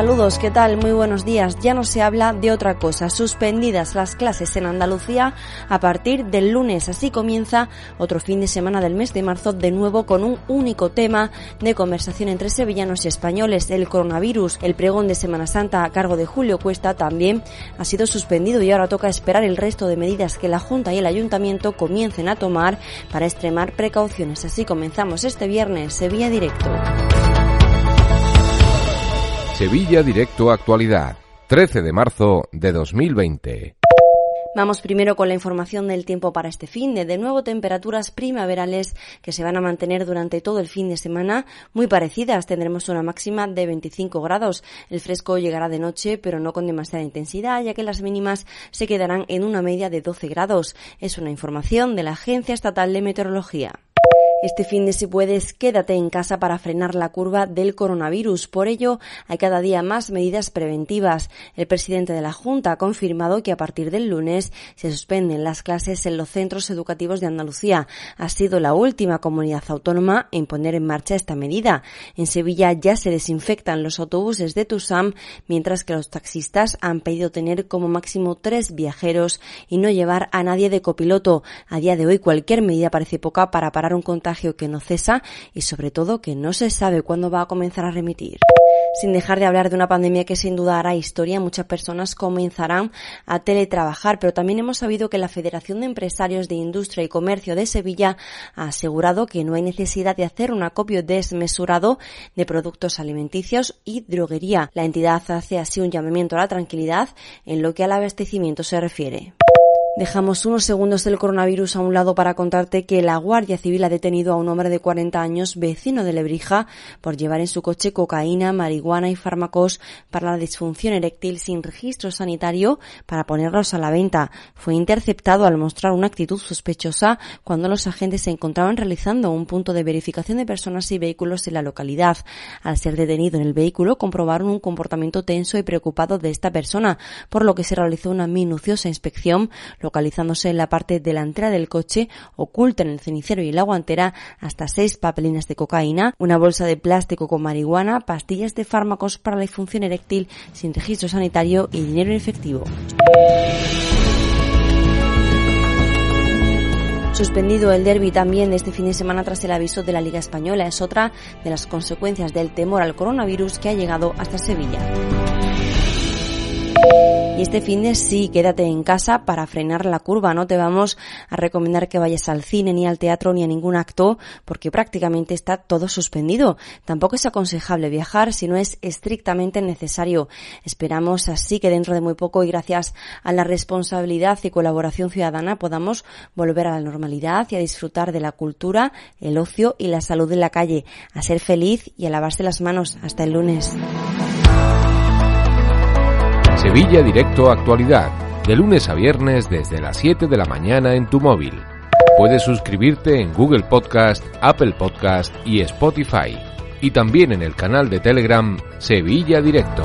Saludos, ¿qué tal? Muy buenos días. Ya no se habla de otra cosa. Suspendidas las clases en Andalucía a partir del lunes. Así comienza otro fin de semana del mes de marzo de nuevo con un único tema de conversación entre sevillanos y españoles, el coronavirus. El pregón de Semana Santa a cargo de Julio Cuesta también ha sido suspendido y ahora toca esperar el resto de medidas que la Junta y el Ayuntamiento comiencen a tomar para extremar precauciones. Así comenzamos este viernes Sevilla Directo. Sevilla Directo Actualidad, 13 de marzo de 2020. Vamos primero con la información del tiempo para este fin de, de nuevo temperaturas primaverales que se van a mantener durante todo el fin de semana muy parecidas. Tendremos una máxima de 25 grados. El fresco llegará de noche, pero no con demasiada intensidad, ya que las mínimas se quedarán en una media de 12 grados. Es una información de la Agencia Estatal de Meteorología. Este fin de si puedes, quédate en casa para frenar la curva del coronavirus. Por ello, hay cada día más medidas preventivas. El presidente de la Junta ha confirmado que a partir del lunes se suspenden las clases en los centros educativos de Andalucía. Ha sido la última comunidad autónoma en poner en marcha esta medida. En Sevilla ya se desinfectan los autobuses de Tusam, mientras que los taxistas han pedido tener como máximo tres viajeros y no llevar a nadie de copiloto. A día de hoy cualquier medida parece poca para parar un contagio que no cesa y sobre todo que no se sabe cuándo va a comenzar a remitir. Sin dejar de hablar de una pandemia que sin duda hará historia, muchas personas comenzarán a teletrabajar, pero también hemos sabido que la Federación de Empresarios de Industria y Comercio de Sevilla ha asegurado que no hay necesidad de hacer un acopio desmesurado de productos alimenticios y droguería. La entidad hace así un llamamiento a la tranquilidad en lo que al abastecimiento se refiere. Dejamos unos segundos del coronavirus a un lado para contarte que la Guardia Civil ha detenido a un hombre de 40 años, vecino de Lebrija, por llevar en su coche cocaína, marihuana y fármacos para la disfunción eréctil sin registro sanitario para ponerlos a la venta. Fue interceptado al mostrar una actitud sospechosa cuando los agentes se encontraban realizando un punto de verificación de personas y vehículos en la localidad. Al ser detenido en el vehículo, comprobaron un comportamiento tenso y preocupado de esta persona, por lo que se realizó una minuciosa inspección localizándose en la parte delantera del coche, oculta en el cenicero y la guantera hasta seis papelinas de cocaína, una bolsa de plástico con marihuana, pastillas de fármacos para la disfunción eréctil sin registro sanitario y dinero en efectivo. Suspendido el derby también este fin de semana tras el aviso de la Liga Española es otra de las consecuencias del temor al coronavirus que ha llegado hasta Sevilla. Y este fin de sí, quédate en casa para frenar la curva. No te vamos a recomendar que vayas al cine, ni al teatro, ni a ningún acto, porque prácticamente está todo suspendido. Tampoco es aconsejable viajar si no es estrictamente necesario. Esperamos así que dentro de muy poco y gracias a la responsabilidad y colaboración ciudadana podamos volver a la normalidad y a disfrutar de la cultura, el ocio y la salud en la calle, a ser feliz y a lavarse las manos. Hasta el lunes. Sevilla Directo Actualidad, de lunes a viernes desde las 7 de la mañana en tu móvil. Puedes suscribirte en Google Podcast, Apple Podcast y Spotify. Y también en el canal de Telegram Sevilla Directo.